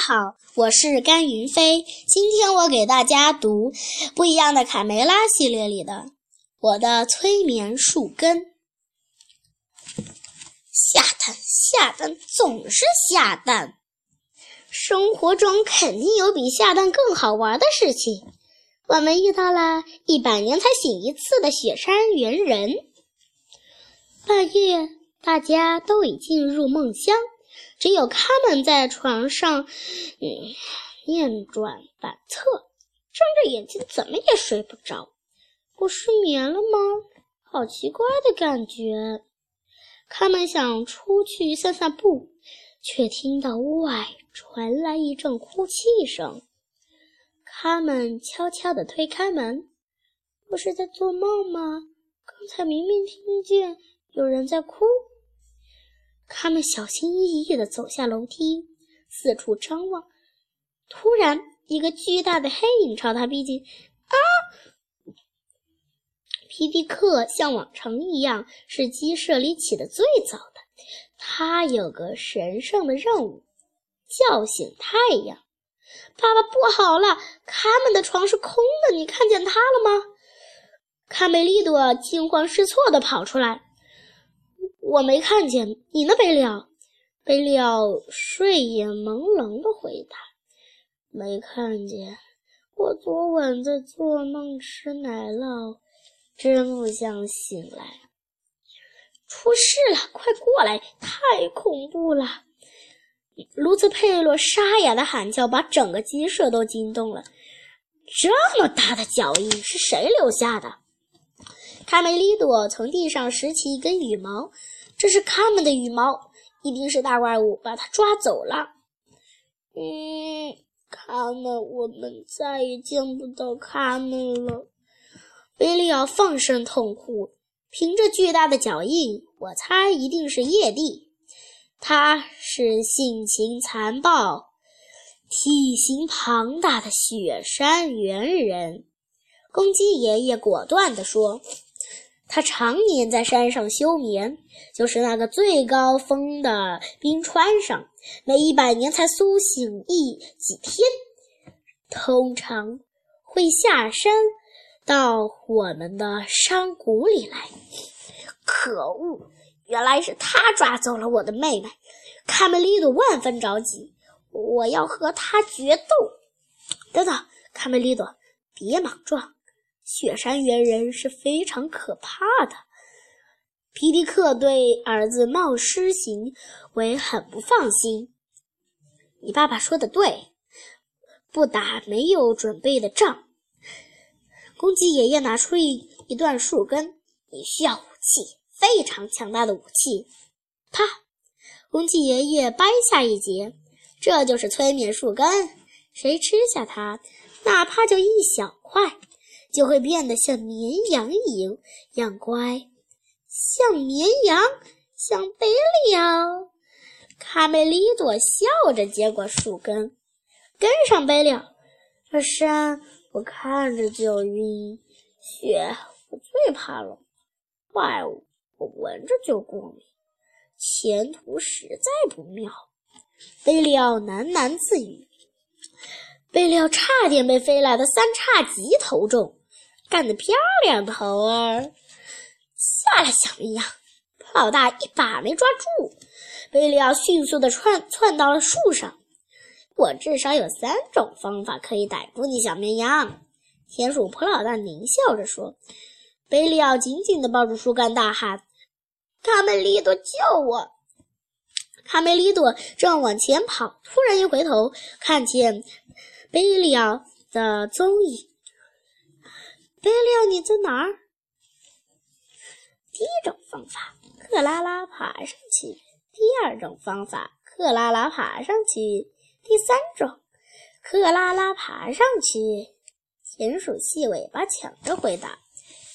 好，我是甘云飞。今天我给大家读《不一样的卡梅拉》系列里的《我的催眠树根》。下蛋，下蛋，总是下蛋。生活中肯定有比下蛋更好玩的事情。我们遇到了一百年才醒一次的雪山猿人。半夜，大家都已进入梦乡。只有他们在床上，嗯，念转反侧，睁着眼睛，怎么也睡不着。我失眠了吗？好奇怪的感觉。他们想出去散散步，却听到屋外传来一阵哭泣声。他们悄悄地推开门。我是在做梦吗？刚才明明听见有人在哭。他们小心翼翼地走下楼梯，四处张望。突然，一个巨大的黑影朝他逼近。啊！皮迪克像往常一样是鸡舍里起得最早的。他有个神圣的任务：叫醒太阳。爸爸，不好了！他们的床是空的，你看见他了吗？卡梅利多惊慌失措地跑出来。我没看见你呢，贝利奥。贝利奥睡眼朦胧的回答：“没看见。我昨晚在做梦，吃奶酪，真不想醒来。出事了，快过来！太恐怖了！”卢兹佩洛沙哑的喊叫把整个鸡舍都惊动了。这么大的脚印是谁留下的？卡梅利多从地上拾起一根羽毛。这是他们的羽毛，一定是大怪物把它抓走了。嗯，他们，我们再也见不到他们了。贝利奥放声痛哭。凭着巨大的脚印，我猜一定是叶蒂。他是性情残暴、体型庞大的雪山猿人。公鸡爷爷果断地说。他常年在山上休眠，就是那个最高峰的冰川上，每一百年才苏醒一几天。通常会下山到我们的山谷里来。可恶！原来是他抓走了我的妹妹。卡梅利多万分着急，我要和他决斗。等等，卡梅利多，别莽撞。雪山猿人是非常可怕的。皮迪克对儿子冒失行为很不放心。你爸爸说的对，不打没有准备的仗。公鸡爷爷拿出一一段树根，你需要武器，非常强大的武器。啪！公鸡爷爷掰下一截，这就是催眠树根。谁吃下它，哪怕就一小块。就会变得像绵羊一样乖，像绵羊，像贝利奥。卡梅利多笑着接过树根，跟上贝利奥。这山我看着就晕，雪我最怕冷，怪物我闻着就过敏，前途实在不妙。贝利奥喃喃自语。贝利奥差点被飞来的三叉戟投中。干得漂亮，头儿！下来，小绵羊！老大一把没抓住，贝利奥迅速地窜窜到了树上。我至少有三种方法可以逮住你，小绵羊。田鼠普老大狞笑着说。贝利奥紧紧地抱住树干，大喊：“卡梅利多，救我！”卡梅利多正往前跑，突然一回头，看见贝利奥的踪影。贝利奥，你在哪儿？第一种方法，克拉拉爬上去；第二种方法，克拉拉爬上去；第三种，克拉拉爬上去。田鼠细尾巴抢着回答：“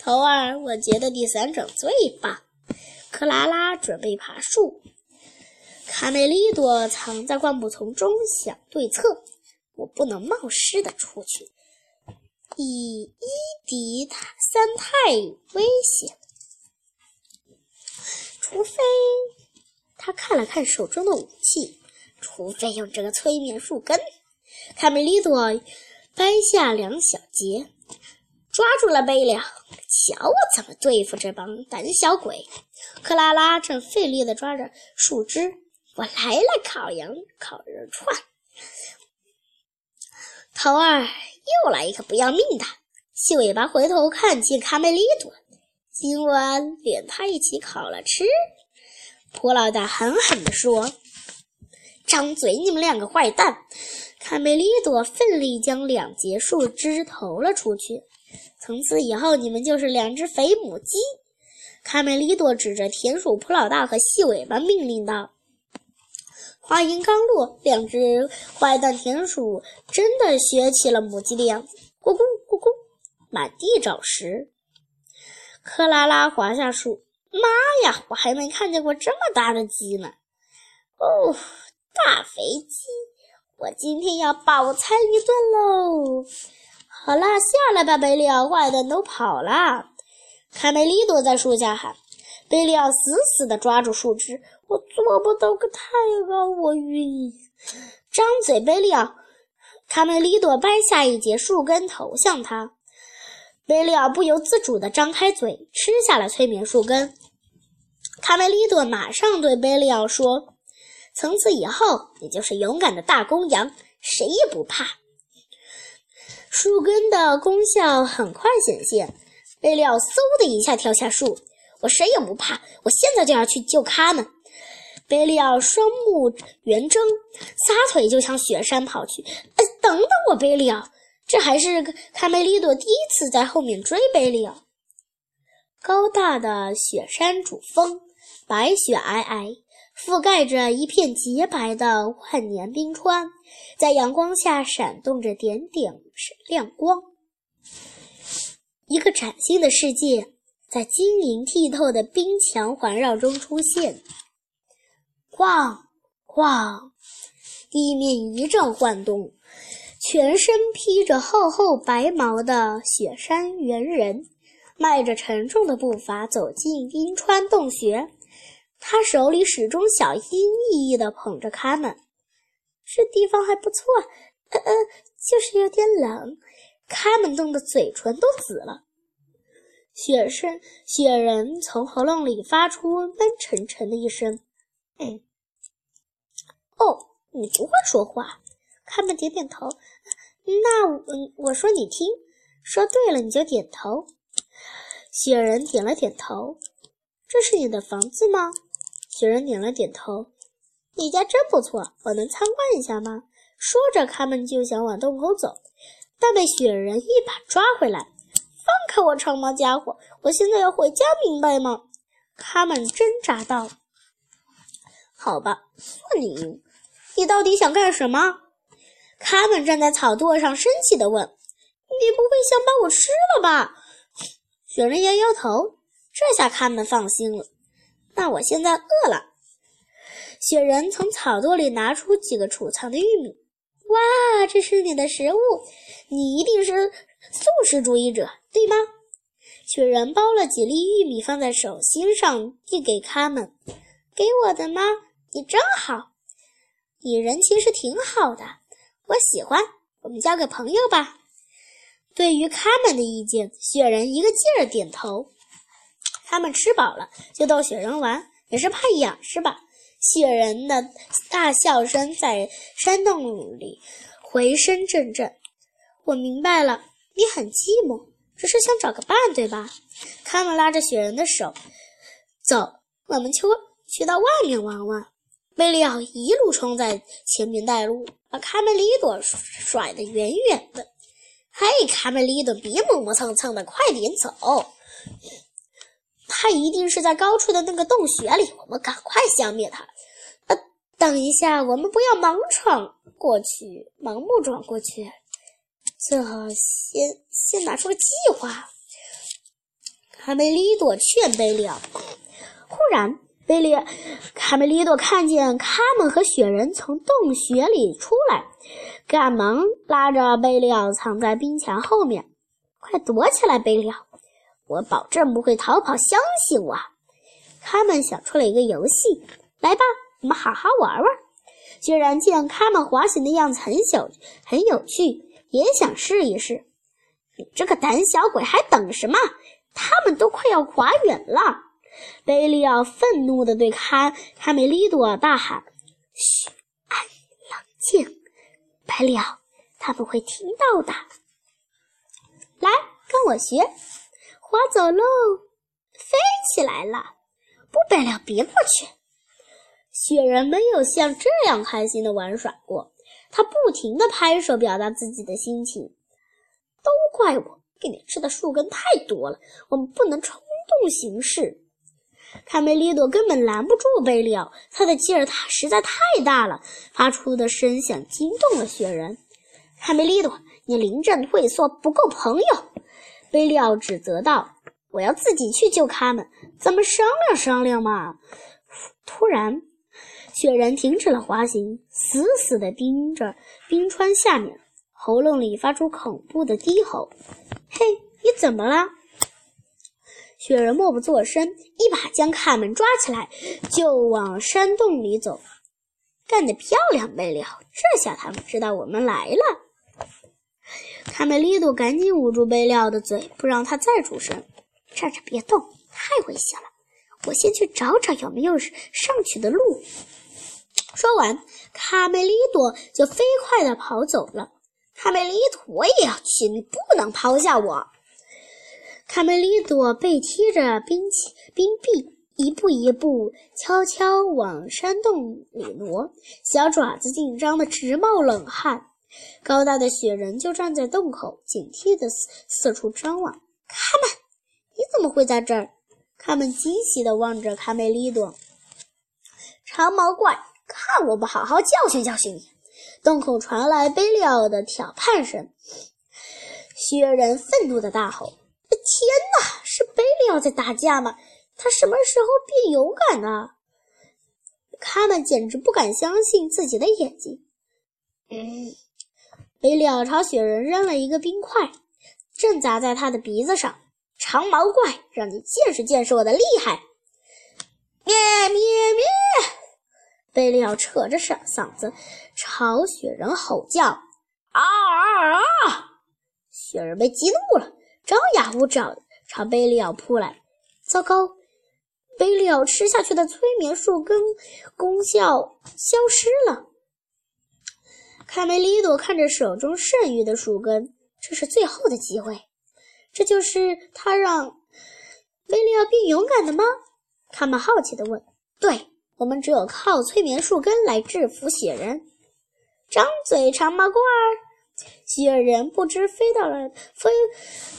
头儿，我觉得第三种最棒。”克拉拉准备爬树，卡梅利多藏在灌木丛中想对策：“我不能冒失的出去。”以一敌三太危险，除非他看了看手中的武器，除非用这个催眠树根。卡梅利多掰下两小节，抓住了贝利奥。瞧我怎么对付这帮胆小鬼！克拉拉正费力地抓着树枝。我来了，烤羊烤肉串。头儿又来一个不要命的。细尾巴回头看见卡梅利多，今晚连他一起烤了吃。普老大狠狠地说：“张嘴，你们两个坏蛋！”卡梅利多奋力将两节树枝投了出去。从此以后，你们就是两只肥母鸡。卡梅利多指着田鼠普老大和细尾巴命令道。话音刚落，两只坏蛋田鼠真的学起了母鸡的样子，咕咕咕咕，满地找食。克拉拉滑下树，妈呀，我还没看见过这么大的鸡呢！哦，大肥鸡，我今天要饱餐一顿喽！好了，下来吧，贝利奥，坏蛋都跑了。卡梅利多在树下喊。贝利奥死死地抓住树枝，我做不到个太高，我晕。张嘴，贝利奥！卡梅利多掰下一节树根投向他，贝利奥不由自主地张开嘴，吃下了催眠树根。卡梅利多马上对贝利奥说：“从此以后，你就是勇敢的大公羊，谁也不怕。”树根的功效很快显现，贝利奥嗖的一下跳下树。我谁也不怕，我现在就要去救他们。贝利奥双目圆睁，撒腿就向雪山跑去。哎，等等我，贝利奥！这还是卡梅利多第一次在后面追贝利奥。高大的雪山主峰，白雪皑皑，覆盖着一片洁白的万年冰川，在阳光下闪动着点点亮光。一个崭新的世界。在晶莹剔透的冰墙环绕中出现，哐哐，地面一阵晃动，全身披着厚厚白毛的雪山猿人，迈着沉重的步伐走进冰川洞穴。他手里始终小心翼翼地捧着卡门。这地方还不错，呃呃，就是有点冷。卡门冻得嘴唇都紫了。雪山雪人从喉咙里发出闷沉沉的一声：“嗯，哦，你不会说话。”卡门点点头。那我我说你听，说对了你就点头。雪人点了点头。这是你的房子吗？雪人点了点头。你家真不错，我能参观一下吗？说着，卡门就想往洞口走，但被雪人一把抓回来。放开我，长毛家伙！我现在要回家，明白吗？卡门挣扎道。好吧，算你赢。你到底想干什么？卡门站在草垛上，生气地问：“你不会想把我吃了吧？”雪人摇摇头。这下卡门放心了。那我现在饿了。雪人从草垛里拿出几个储藏的玉米。哇，这是你的食物！你一定是素食主义者。对吗？雪人剥了几粒玉米放在手心上，递给他们。给我的吗？你真好，你人其实挺好的，我喜欢。我们交个朋友吧。对于他们的意见，雪人一个劲儿点头。他们吃饱了，就逗雪人玩，也是怕痒是吧？雪人的大笑声在山洞里回声阵阵。我明白了，你很寂寞。只是想找个伴，对吧？卡门拉着雪人的手，走，我们去去到外面玩玩。贝利奥一路冲在前面带路，把卡梅利多甩得远远的。嘿，卡梅利多，别磨磨蹭蹭的，快点走！他一定是在高处的那个洞穴里，我们赶快消灭他。呃，等一下，我们不要盲闯过去，盲目闯过去。最好先先拿出个计划。卡梅利多劝贝利奥。忽然，贝利卡梅利多看见卡门和雪人从洞穴里出来，赶忙拉着贝利奥藏在冰墙后面。快躲起来，贝利奥！我保证不会逃跑，相信我。卡门想出了一个游戏，来吧，我们好好玩玩。雪人见他们滑行的样子很小很有趣，也想试一试。你这个胆小鬼，还等什么？他们都快要滑远了。贝利奥愤怒地对卡卡梅利多大喊：“嘘，安，冷静！贝利奥，他们会听到的。来，跟我学，滑走喽，飞起来了！不，贝利奥，别过去。”雪人没有像这样开心的玩耍过，他不停地拍手表达自己的心情。都怪我给你吃的树根太多了，我们不能冲动行事。卡梅利多根本拦不住贝利奥，他的劲儿他实在太大了，发出的声响惊动了雪人。卡梅利多，你临阵退缩，不够朋友！贝利奥指责道：“我要自己去救他们，咱们商量商量嘛。”突然。雪人停止了滑行，死死地盯着冰川下面，喉咙里发出恐怖的低吼。“嘿，你怎么了？”雪人默不作声，一把将卡门抓起来，就往山洞里走。干得漂亮，贝利奥！这下他们知道我们来了。卡梅利多赶紧捂住贝利奥的嘴，不让他再出声。站着别动，太危险了。我先去找找有没有上去的路。说完，卡梅利多就飞快地跑走了。卡梅利多，也要去，你不能抛下我。卡梅利多背贴着冰起冰壁，一步一步悄悄往山洞里挪，小爪子紧张的直冒冷汗。高大的雪人就站在洞口，警惕地四四处张望。卡门，你怎么会在这儿？卡门惊喜地望着卡梅利多，长毛怪。看我不好好教训教训你！洞口传来贝利奥的挑判声。雪人愤怒的大吼：“天哪！是贝利奥在打架吗？他什么时候变勇敢了？”他们简直不敢相信自己的眼睛。嗯，贝利奥朝雪人扔了一个冰块，正砸在他的鼻子上。长毛怪，让你见识见识我的厉害！咩咩咩！贝利奥扯着嗓嗓子朝雪人吼叫：“啊啊啊！”雪人被激怒了，张牙舞爪朝贝利奥扑来。糟糕！贝利奥吃下去的催眠树根功效消失了。卡梅利多看着手中剩余的树根，这是最后的机会。这就是他让贝利奥变勇敢的吗？他们好奇地问。“对。”我们只有靠催眠树根来制服雪人。张嘴，长毛怪！雪人不知飞到了飞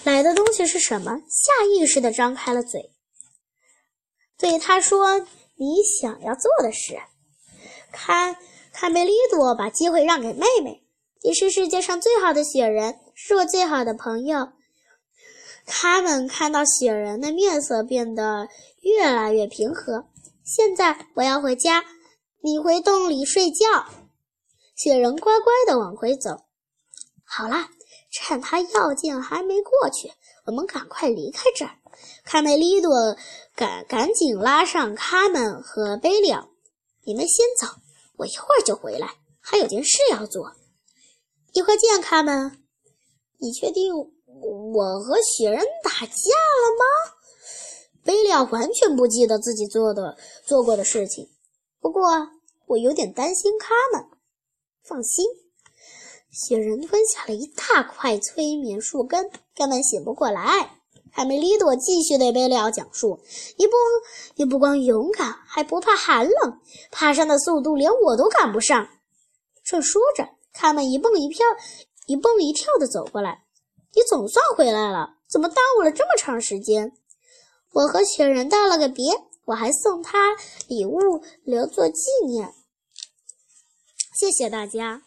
来的东西是什么，下意识地张开了嘴，对他说：“你想要做的事。”看，卡梅利多把机会让给妹妹。你是世界上最好的雪人，是我最好的朋友。他们看到雪人的面色变得越来越平和。现在我要回家，你回洞里睡觉。雪人乖乖地往回走。好了，趁他药劲还没过去，我们赶快离开这儿。卡梅利多赶赶紧拉上卡门和贝利奥，你们先走，我一会儿就回来，还有件事要做。一会儿见，卡门。你确定我和雪人打架了吗？贝利奥完全不记得自己做的做过的事情，不过我有点担心他们。放心，雪人吞下了一大块催眠树根，根本醒不过来。卡梅利多继续对贝利奥讲述：“你不，你不光勇敢，还不怕寒冷，爬山的速度连我都赶不上。”正说着，他们一蹦一跳、一蹦一跳的走过来。“你总算回来了，怎么耽误了这么长时间？”我和雪人道了个别，我还送他礼物留作纪念。谢谢大家。